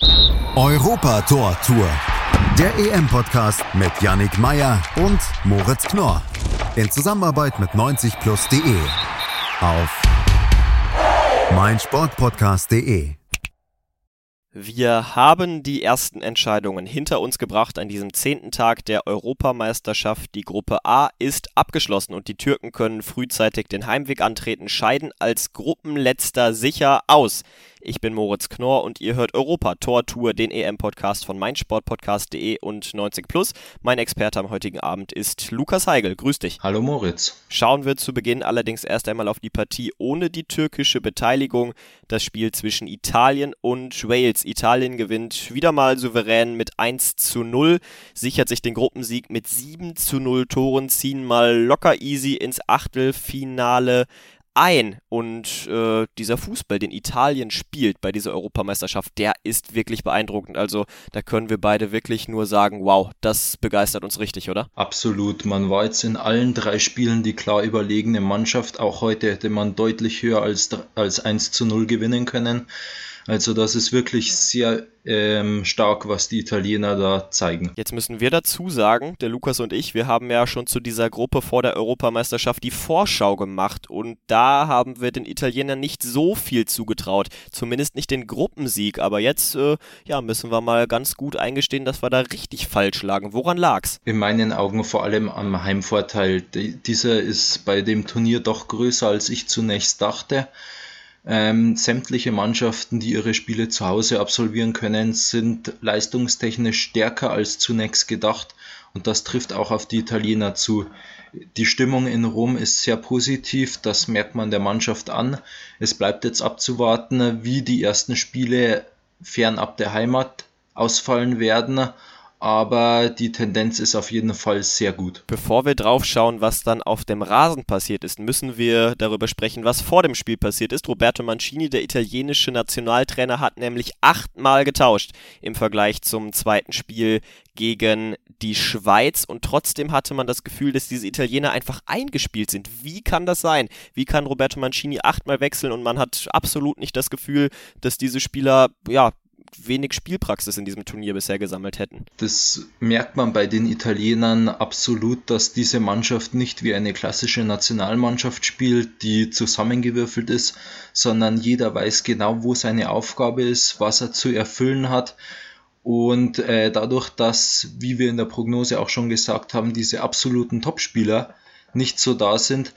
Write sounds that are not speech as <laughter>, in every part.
Europa Tor Tour. Der EM-Podcast mit Yannick Meyer und Moritz Knorr. In Zusammenarbeit mit 90plus.de. Auf meinsportpodcast.de. Wir haben die ersten Entscheidungen hinter uns gebracht an diesem zehnten Tag der Europameisterschaft. Die Gruppe A ist abgeschlossen und die Türken können frühzeitig den Heimweg antreten, scheiden als Gruppenletzter sicher aus. Ich bin Moritz Knorr und ihr hört Europa Tor Tour, den EM-Podcast von meinsportpodcast.de und 90 Plus. Mein Experte am heutigen Abend ist Lukas Heigel. Grüß dich. Hallo Moritz. Schauen wir zu Beginn allerdings erst einmal auf die Partie ohne die türkische Beteiligung. Das Spiel zwischen Italien und Wales. Italien gewinnt wieder mal souverän mit 1 zu 0, sichert sich den Gruppensieg mit 7 zu 0 Toren, ziehen mal locker easy ins Achtelfinale ein. Und äh, dieser Fußball, den Italien spielt bei dieser Europameisterschaft, der ist wirklich beeindruckend. Also da können wir beide wirklich nur sagen, wow, das begeistert uns richtig, oder? Absolut. Man war jetzt in allen drei Spielen die klar überlegene Mannschaft. Auch heute hätte man deutlich höher als, als 1 zu 0 gewinnen können. Also das ist wirklich sehr ähm, stark, was die Italiener da zeigen. Jetzt müssen wir dazu sagen, der Lukas und ich, wir haben ja schon zu dieser Gruppe vor der Europameisterschaft die Vorschau gemacht und da haben wir den Italienern nicht so viel zugetraut, zumindest nicht den Gruppensieg, aber jetzt äh, ja, müssen wir mal ganz gut eingestehen, dass wir da richtig falsch lagen. Woran lag's? In meinen Augen vor allem am Heimvorteil. dieser ist bei dem Turnier doch größer, als ich zunächst dachte. Ähm, sämtliche Mannschaften, die ihre Spiele zu Hause absolvieren können, sind leistungstechnisch stärker als zunächst gedacht und das trifft auch auf die Italiener zu. Die Stimmung in Rom ist sehr positiv, das merkt man der Mannschaft an. Es bleibt jetzt abzuwarten, wie die ersten Spiele fernab der Heimat ausfallen werden aber die Tendenz ist auf jeden Fall sehr gut. Bevor wir drauf schauen, was dann auf dem Rasen passiert ist, müssen wir darüber sprechen, was vor dem Spiel passiert ist. Roberto Mancini, der italienische Nationaltrainer, hat nämlich achtmal getauscht im Vergleich zum zweiten Spiel gegen die Schweiz und trotzdem hatte man das Gefühl, dass diese Italiener einfach eingespielt sind. Wie kann das sein? Wie kann Roberto Mancini achtmal wechseln und man hat absolut nicht das Gefühl, dass diese Spieler ja wenig Spielpraxis in diesem Turnier bisher gesammelt hätten. Das merkt man bei den Italienern absolut, dass diese Mannschaft nicht wie eine klassische Nationalmannschaft spielt, die zusammengewürfelt ist, sondern jeder weiß genau, wo seine Aufgabe ist, was er zu erfüllen hat. Und äh, dadurch, dass, wie wir in der Prognose auch schon gesagt haben, diese absoluten Topspieler nicht so da sind,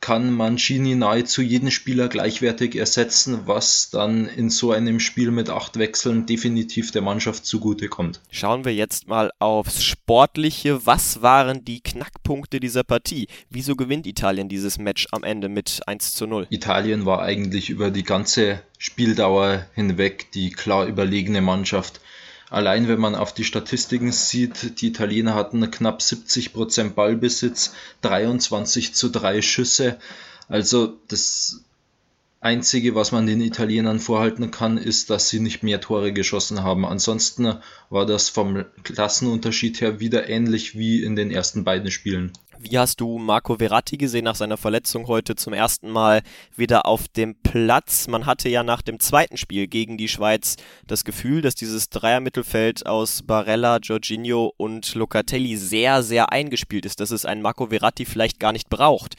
kann Mancini nahezu jeden Spieler gleichwertig ersetzen, was dann in so einem Spiel mit acht Wechseln definitiv der Mannschaft zugutekommt. Schauen wir jetzt mal aufs Sportliche. Was waren die Knackpunkte dieser Partie? Wieso gewinnt Italien dieses Match am Ende mit 1 zu 0? Italien war eigentlich über die ganze Spieldauer hinweg die klar überlegene Mannschaft. Allein wenn man auf die Statistiken sieht, die Italiener hatten knapp 70% Ballbesitz, 23 zu 3 Schüsse. Also das Einzige, was man den Italienern vorhalten kann, ist, dass sie nicht mehr Tore geschossen haben. Ansonsten war das vom Klassenunterschied her wieder ähnlich wie in den ersten beiden Spielen. Wie hast du Marco Verratti gesehen nach seiner Verletzung heute zum ersten Mal wieder auf dem Platz? Man hatte ja nach dem zweiten Spiel gegen die Schweiz das Gefühl, dass dieses Dreiermittelfeld aus Barella, Jorginho und Locatelli sehr, sehr eingespielt ist, dass es einen Marco Verratti vielleicht gar nicht braucht.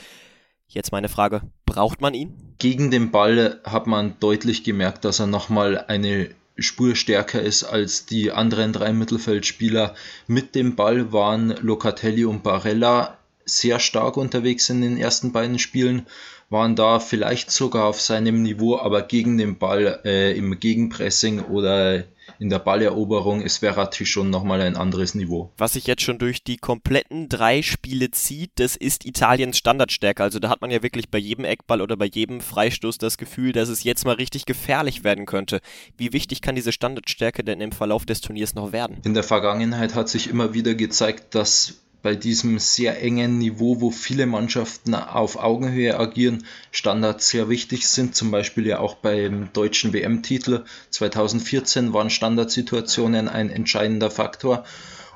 Jetzt meine Frage, braucht man ihn? Gegen den Ball hat man deutlich gemerkt, dass er nochmal eine Spur stärker ist als die anderen drei Mittelfeldspieler. Mit dem Ball waren Locatelli und Barella sehr stark unterwegs in den ersten beiden Spielen, waren da vielleicht sogar auf seinem Niveau, aber gegen den Ball äh, im Gegenpressing oder in der Balleroberung ist Verratti schon nochmal ein anderes Niveau. Was sich jetzt schon durch die kompletten drei Spiele zieht, das ist Italiens Standardstärke. Also da hat man ja wirklich bei jedem Eckball oder bei jedem Freistoß das Gefühl, dass es jetzt mal richtig gefährlich werden könnte. Wie wichtig kann diese Standardstärke denn im Verlauf des Turniers noch werden? In der Vergangenheit hat sich immer wieder gezeigt, dass bei diesem sehr engen Niveau, wo viele Mannschaften auf Augenhöhe agieren, Standards sehr wichtig sind. Zum Beispiel ja auch beim deutschen WM-Titel 2014 waren Standardsituationen ein entscheidender Faktor.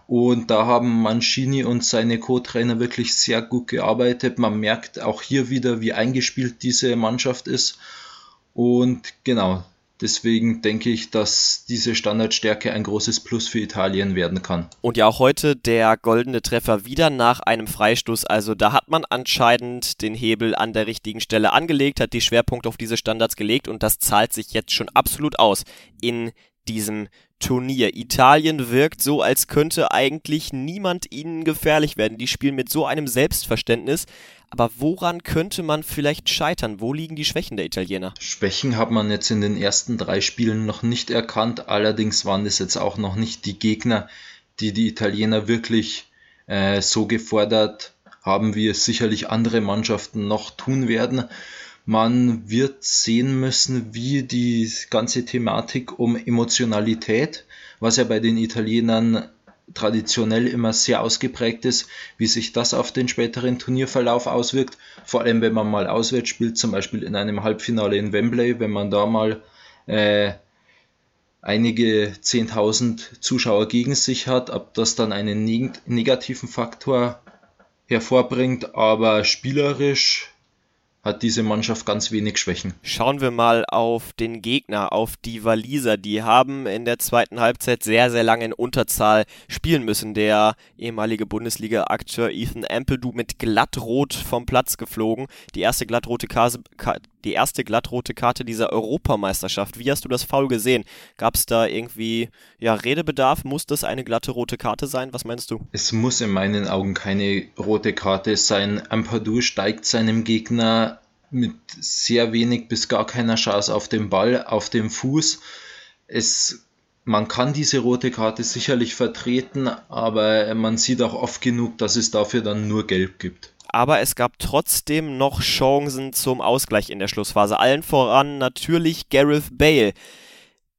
Und da haben Mancini und seine Co-Trainer wirklich sehr gut gearbeitet. Man merkt auch hier wieder, wie eingespielt diese Mannschaft ist. Und genau, Deswegen denke ich, dass diese Standardstärke ein großes Plus für Italien werden kann. Und ja auch heute der goldene Treffer wieder nach einem Freistoß. Also da hat man anscheinend den Hebel an der richtigen Stelle angelegt, hat die Schwerpunkte auf diese Standards gelegt und das zahlt sich jetzt schon absolut aus in diesem Turnier. Italien wirkt so, als könnte eigentlich niemand ihnen gefährlich werden. Die spielen mit so einem Selbstverständnis. Aber woran könnte man vielleicht scheitern? Wo liegen die Schwächen der Italiener? Schwächen hat man jetzt in den ersten drei Spielen noch nicht erkannt. Allerdings waren es jetzt auch noch nicht die Gegner, die die Italiener wirklich äh, so gefordert haben, wie es sicherlich andere Mannschaften noch tun werden. Man wird sehen müssen, wie die ganze Thematik um Emotionalität, was ja bei den Italienern traditionell immer sehr ausgeprägt ist, wie sich das auf den späteren Turnierverlauf auswirkt. Vor allem, wenn man mal auswärts spielt, zum Beispiel in einem Halbfinale in Wembley, wenn man da mal äh, einige 10.000 Zuschauer gegen sich hat, ob das dann einen negativen Faktor hervorbringt, aber spielerisch hat diese Mannschaft ganz wenig Schwächen. Schauen wir mal auf den Gegner, auf die Waliser. Die haben in der zweiten Halbzeit sehr, sehr lange in Unterzahl spielen müssen. Der ehemalige Bundesliga-Akteur Ethan Ampledu mit glattrot vom Platz geflogen. Die erste glattrote Kase, die erste glattrote Karte dieser Europameisterschaft. Wie hast du das Foul gesehen? Gab es da irgendwie ja, Redebedarf? Muss das eine glatte rote Karte sein? Was meinst du? Es muss in meinen Augen keine rote Karte sein. Ampadu steigt seinem Gegner mit sehr wenig bis gar keiner Chance auf den Ball, auf dem Fuß. Es man kann diese rote Karte sicherlich vertreten, aber man sieht auch oft genug, dass es dafür dann nur gelb gibt aber es gab trotzdem noch Chancen zum Ausgleich in der Schlussphase. Allen voran natürlich Gareth Bale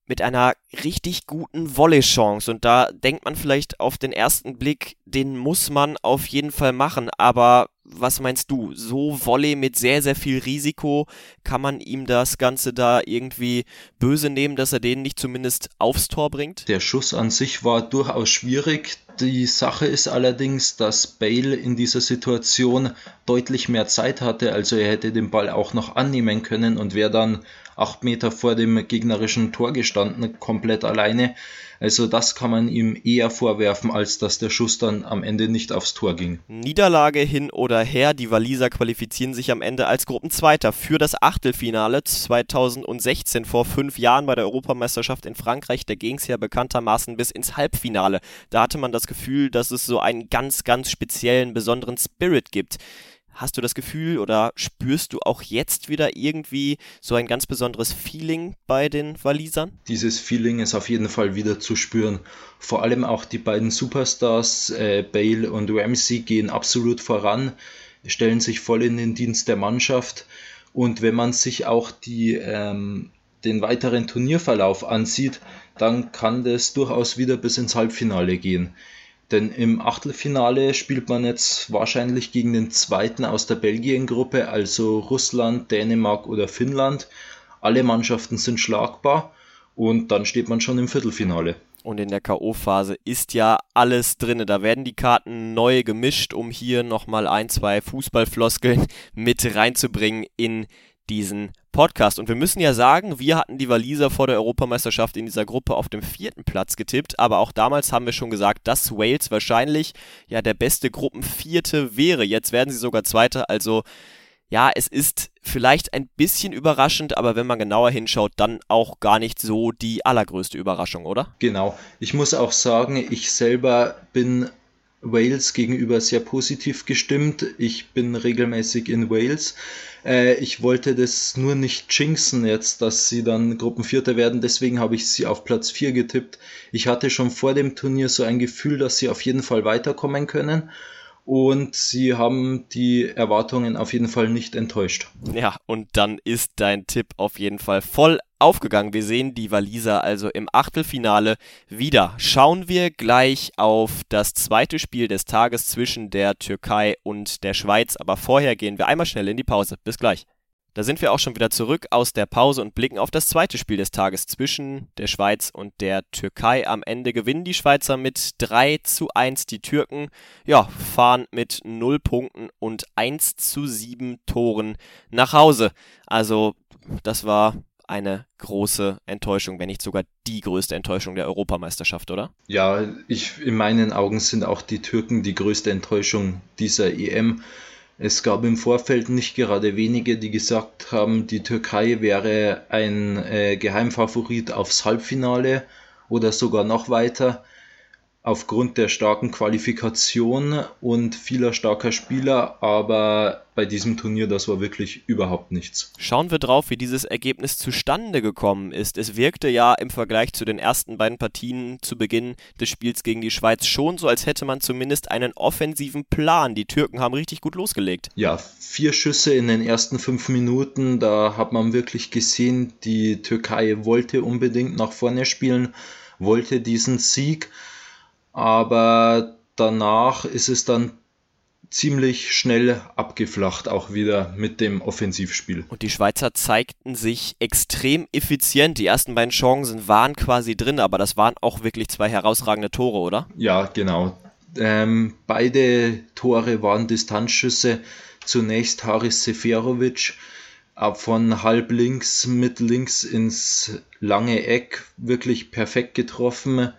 mit einer richtig guten Volley-Chance. Und da denkt man vielleicht auf den ersten Blick, den muss man auf jeden Fall machen. Aber was meinst du? So Volley mit sehr, sehr viel Risiko, kann man ihm das Ganze da irgendwie böse nehmen, dass er den nicht zumindest aufs Tor bringt? Der Schuss an sich war durchaus schwierig. Die Sache ist allerdings, dass Bale in dieser Situation deutlich mehr Zeit hatte, also er hätte den Ball auch noch annehmen können und wäre dann acht Meter vor dem gegnerischen Tor gestanden, komplett alleine. Also das kann man ihm eher vorwerfen, als dass der Schuss dann am Ende nicht aufs Tor ging. Niederlage hin oder her, die Waliser qualifizieren sich am Ende als Gruppenzweiter für das Achtelfinale 2016 vor fünf Jahren bei der Europameisterschaft in Frankreich. Da ging es ja bekanntermaßen bis ins Halbfinale. Da hatte man das Gefühl, dass es so einen ganz, ganz speziellen, besonderen Spirit gibt. Hast du das Gefühl oder spürst du auch jetzt wieder irgendwie so ein ganz besonderes Feeling bei den Walisern? Dieses Feeling ist auf jeden Fall wieder zu spüren. Vor allem auch die beiden Superstars, äh, Bale und Ramsey, gehen absolut voran, stellen sich voll in den Dienst der Mannschaft. Und wenn man sich auch die, ähm, den weiteren Turnierverlauf ansieht, dann kann das durchaus wieder bis ins Halbfinale gehen. Denn im Achtelfinale spielt man jetzt wahrscheinlich gegen den zweiten aus der Belgien-Gruppe, also Russland, Dänemark oder Finnland. Alle Mannschaften sind schlagbar und dann steht man schon im Viertelfinale. Und in der K.O.-Phase ist ja alles drin. Da werden die Karten neu gemischt, um hier nochmal ein, zwei Fußballfloskeln mit reinzubringen in diesen Podcast. Und wir müssen ja sagen, wir hatten die Waliser vor der Europameisterschaft in dieser Gruppe auf dem vierten Platz getippt, aber auch damals haben wir schon gesagt, dass Wales wahrscheinlich ja der beste Gruppenvierte wäre. Jetzt werden sie sogar Zweiter, also ja, es ist vielleicht ein bisschen überraschend, aber wenn man genauer hinschaut, dann auch gar nicht so die allergrößte Überraschung, oder? Genau. Ich muss auch sagen, ich selber bin Wales gegenüber sehr positiv gestimmt. Ich bin regelmäßig in Wales. Äh, ich wollte das nur nicht jinxen jetzt, dass sie dann Gruppenvierter werden. Deswegen habe ich sie auf Platz 4 getippt. Ich hatte schon vor dem Turnier so ein Gefühl, dass sie auf jeden Fall weiterkommen können und sie haben die Erwartungen auf jeden Fall nicht enttäuscht. Ja, und dann ist dein Tipp auf jeden Fall voll aufgegangen. Wir sehen die Waliser also im Achtelfinale wieder. Schauen wir gleich auf das zweite Spiel des Tages zwischen der Türkei und der Schweiz, aber vorher gehen wir einmal schnell in die Pause. Bis gleich. Da sind wir auch schon wieder zurück aus der Pause und blicken auf das zweite Spiel des Tages zwischen der Schweiz und der Türkei. Am Ende gewinnen die Schweizer mit 3 zu 1. Die Türken, ja, fahren mit 0 Punkten und 1 zu 7 Toren nach Hause. Also, das war eine große Enttäuschung, wenn nicht sogar die größte Enttäuschung der Europameisterschaft, oder? Ja, ich, in meinen Augen sind auch die Türken die größte Enttäuschung dieser EM. Es gab im Vorfeld nicht gerade wenige, die gesagt haben, die Türkei wäre ein äh, Geheimfavorit aufs Halbfinale oder sogar noch weiter aufgrund der starken Qualifikation und vieler starker Spieler, aber bei diesem Turnier, das war wirklich überhaupt nichts. Schauen wir drauf, wie dieses Ergebnis zustande gekommen ist. Es wirkte ja im Vergleich zu den ersten beiden Partien zu Beginn des Spiels gegen die Schweiz schon so, als hätte man zumindest einen offensiven Plan. Die Türken haben richtig gut losgelegt. Ja, vier Schüsse in den ersten fünf Minuten, da hat man wirklich gesehen, die Türkei wollte unbedingt nach vorne spielen, wollte diesen Sieg aber danach ist es dann ziemlich schnell abgeflacht, auch wieder mit dem Offensivspiel. Und die Schweizer zeigten sich extrem effizient. Die ersten beiden Chancen waren quasi drin, aber das waren auch wirklich zwei herausragende Tore, oder? Ja, genau. Ähm, beide Tore waren Distanzschüsse. Zunächst Haris Seferovic ab von halb links mit links ins lange Eck wirklich perfekt getroffen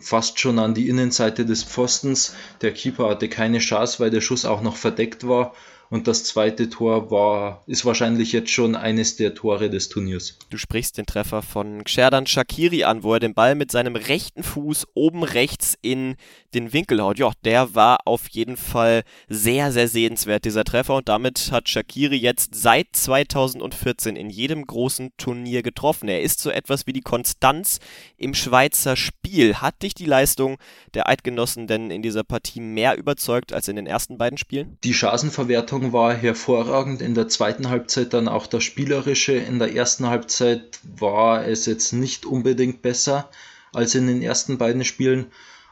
fast schon an die Innenseite des Pfostens. Der Keeper hatte keine Chance, weil der Schuss auch noch verdeckt war. Und das zweite Tor war, ist wahrscheinlich jetzt schon eines der Tore des Turniers. Du sprichst den Treffer von Xherdan Shakiri an, wo er den Ball mit seinem rechten Fuß oben rechts in den Winkel haut. Ja, der war auf jeden Fall sehr, sehr sehenswert, dieser Treffer. Und damit hat Shakiri jetzt seit 2014 in jedem großen Turnier getroffen. Er ist so etwas wie die Konstanz im Schweizer Spiel. Hat dich die Leistung der Eidgenossen denn in dieser Partie mehr überzeugt als in den ersten beiden Spielen? Die Chancenverwertung Leistung war hervorragend, in der zweiten Halbzeit dann auch das Spielerische. In der ersten Halbzeit war es jetzt nicht unbedingt besser als in den ersten beiden Spielen,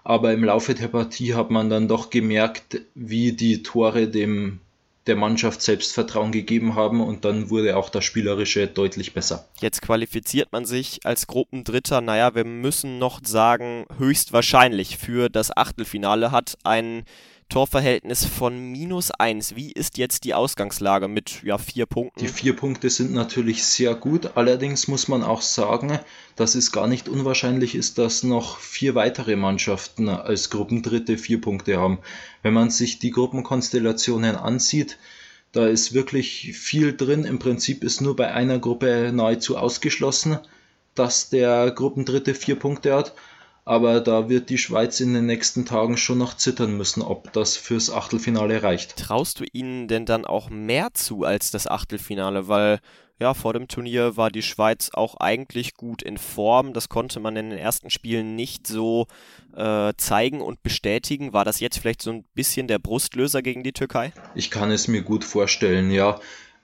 aber im Laufe der Partie hat man dann doch gemerkt, wie die Tore dem der Mannschaft Selbstvertrauen gegeben haben und dann wurde auch das Spielerische deutlich besser. Jetzt qualifiziert man sich als Gruppendritter. Naja, wir müssen noch sagen, höchstwahrscheinlich für das Achtelfinale hat ein Torverhältnis von minus 1. Wie ist jetzt die Ausgangslage mit ja, vier Punkten? Die vier Punkte sind natürlich sehr gut. Allerdings muss man auch sagen, dass es gar nicht unwahrscheinlich ist, dass noch vier weitere Mannschaften als Gruppendritte vier Punkte haben. Wenn man sich die Gruppenkonstellationen ansieht, da ist wirklich viel drin. Im Prinzip ist nur bei einer Gruppe nahezu ausgeschlossen, dass der Gruppendritte vier Punkte hat aber da wird die Schweiz in den nächsten Tagen schon noch zittern müssen, ob das fürs Achtelfinale reicht. Traust du ihnen denn dann auch mehr zu als das Achtelfinale? Weil ja, vor dem Turnier war die Schweiz auch eigentlich gut in Form. Das konnte man in den ersten Spielen nicht so äh, zeigen und bestätigen. War das jetzt vielleicht so ein bisschen der Brustlöser gegen die Türkei? Ich kann es mir gut vorstellen, ja.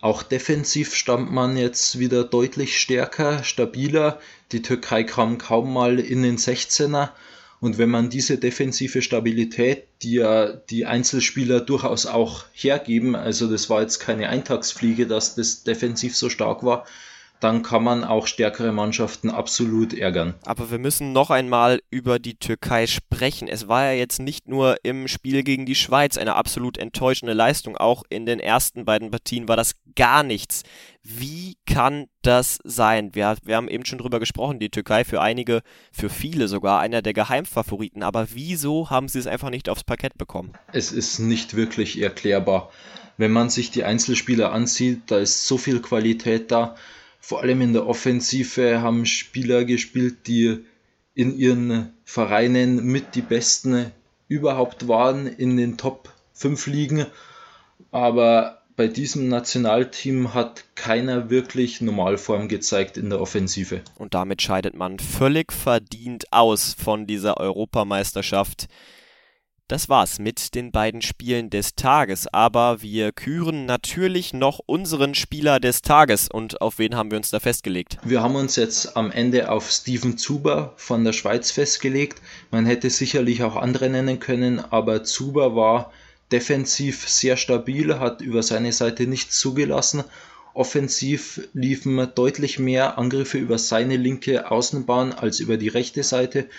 Auch defensiv stand man jetzt wieder deutlich stärker, stabiler. Die Türkei kam kaum mal in den 16er. Und wenn man diese defensive Stabilität, die ja die Einzelspieler durchaus auch hergeben, also das war jetzt keine Eintagsfliege, dass das defensiv so stark war, dann kann man auch stärkere Mannschaften absolut ärgern. Aber wir müssen noch einmal über die Türkei sprechen. Es war ja jetzt nicht nur im Spiel gegen die Schweiz eine absolut enttäuschende Leistung. Auch in den ersten beiden Partien war das gar nichts. Wie kann das sein? Wir, wir haben eben schon drüber gesprochen. Die Türkei für einige, für viele sogar einer der Geheimfavoriten. Aber wieso haben sie es einfach nicht aufs Parkett bekommen? Es ist nicht wirklich erklärbar. Wenn man sich die Einzelspieler ansieht, da ist so viel Qualität da vor allem in der Offensive haben Spieler gespielt, die in ihren Vereinen mit die besten überhaupt waren in den Top 5 Ligen. Aber bei diesem Nationalteam hat keiner wirklich Normalform gezeigt in der Offensive. Und damit scheidet man völlig verdient aus von dieser Europameisterschaft. Das war's mit den beiden Spielen des Tages, aber wir küren natürlich noch unseren Spieler des Tages und auf wen haben wir uns da festgelegt? Wir haben uns jetzt am Ende auf Steven Zuber von der Schweiz festgelegt. Man hätte sicherlich auch andere nennen können, aber Zuber war defensiv sehr stabil, hat über seine Seite nichts zugelassen. Offensiv liefen deutlich mehr Angriffe über seine linke Außenbahn als über die rechte Seite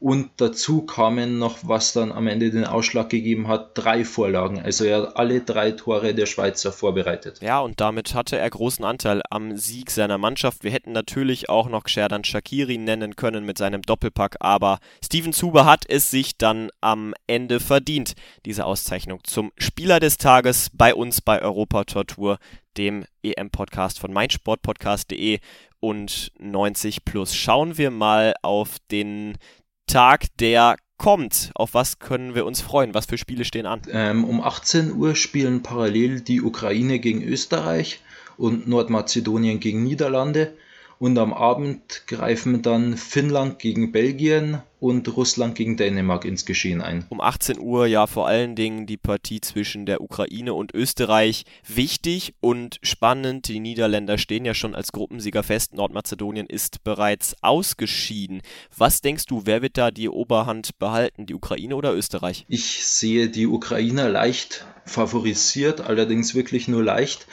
Und dazu kamen noch, was dann am Ende den Ausschlag gegeben hat, drei Vorlagen. Also er hat alle drei Tore der Schweizer vorbereitet. Ja, und damit hatte er großen Anteil am Sieg seiner Mannschaft. Wir hätten natürlich auch noch Sherdan Shakiri nennen können mit seinem Doppelpack, aber Steven Zuber hat es sich dann am Ende verdient, diese Auszeichnung zum Spieler des Tages bei uns bei Europa Tortur, dem EM-Podcast von meinsportpodcast.de und 90 plus. Schauen wir mal auf den Tag, der kommt. Auf was können wir uns freuen? Was für Spiele stehen an? Ähm, um 18 Uhr spielen parallel die Ukraine gegen Österreich und Nordmazedonien gegen Niederlande. Und am Abend greifen dann Finnland gegen Belgien und Russland gegen Dänemark ins Geschehen ein. Um 18 Uhr ja vor allen Dingen die Partie zwischen der Ukraine und Österreich. Wichtig und spannend. Die Niederländer stehen ja schon als Gruppensieger fest. Nordmazedonien ist bereits ausgeschieden. Was denkst du, wer wird da die Oberhand behalten? Die Ukraine oder Österreich? Ich sehe die Ukrainer leicht favorisiert, allerdings wirklich nur leicht.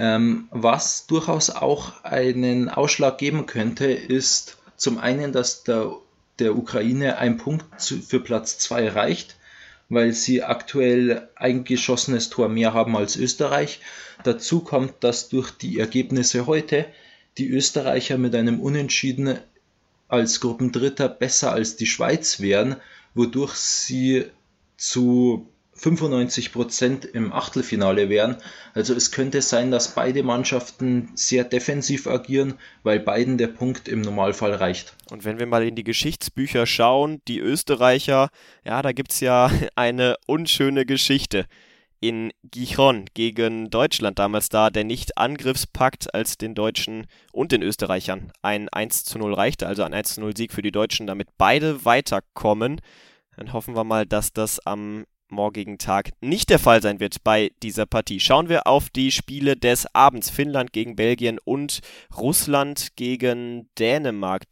Ähm, was durchaus auch einen Ausschlag geben könnte, ist zum einen, dass der, der Ukraine ein Punkt zu, für Platz 2 reicht, weil sie aktuell ein geschossenes Tor mehr haben als Österreich. Dazu kommt, dass durch die Ergebnisse heute die Österreicher mit einem Unentschieden als Gruppendritter besser als die Schweiz wären, wodurch sie zu 95 Prozent im Achtelfinale wären. Also es könnte sein, dass beide Mannschaften sehr defensiv agieren, weil beiden der Punkt im Normalfall reicht. Und wenn wir mal in die Geschichtsbücher schauen, die Österreicher, ja, da gibt es ja <laughs> eine unschöne Geschichte. In Gijon gegen Deutschland damals da der Nicht-Angriffspakt, als den Deutschen und den Österreichern ein 1 zu 0 reichte, also ein 1 zu 0 Sieg für die Deutschen, damit beide weiterkommen. Dann hoffen wir mal, dass das am morgigen Tag nicht der Fall sein wird bei dieser Partie. Schauen wir auf die Spiele des Abends. Finnland gegen Belgien und Russland gegen Dänemark.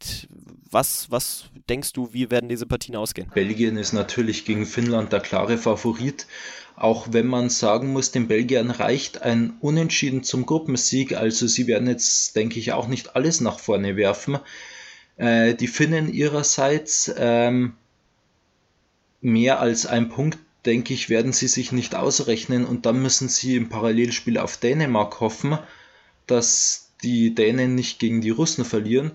Was, was denkst du, wie werden diese Partien ausgehen? Belgien ist natürlich gegen Finnland der klare Favorit. Auch wenn man sagen muss, den Belgiern reicht ein Unentschieden zum Gruppensieg. Also sie werden jetzt, denke ich, auch nicht alles nach vorne werfen. Äh, die Finnen ihrerseits ähm, mehr als ein Punkt denke ich, werden sie sich nicht ausrechnen und dann müssen sie im Parallelspiel auf Dänemark hoffen, dass die Dänen nicht gegen die Russen verlieren.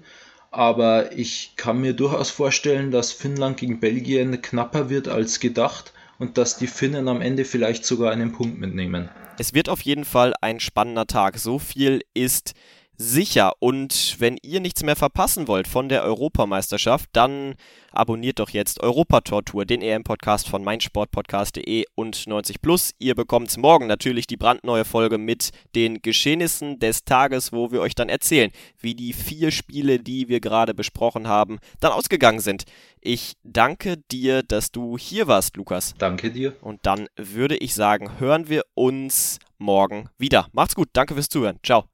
Aber ich kann mir durchaus vorstellen, dass Finnland gegen Belgien knapper wird als gedacht und dass die Finnen am Ende vielleicht sogar einen Punkt mitnehmen. Es wird auf jeden Fall ein spannender Tag. So viel ist sicher. Und wenn ihr nichts mehr verpassen wollt von der Europameisterschaft, dann abonniert doch jetzt Europatortur, den EM-Podcast von meinsportpodcast.de und 90 Plus. Ihr bekommt morgen natürlich die brandneue Folge mit den Geschehnissen des Tages, wo wir euch dann erzählen, wie die vier Spiele, die wir gerade besprochen haben, dann ausgegangen sind. Ich danke dir, dass du hier warst, Lukas. Danke dir. Und dann würde ich sagen, hören wir uns morgen wieder. Macht's gut, danke fürs Zuhören. Ciao.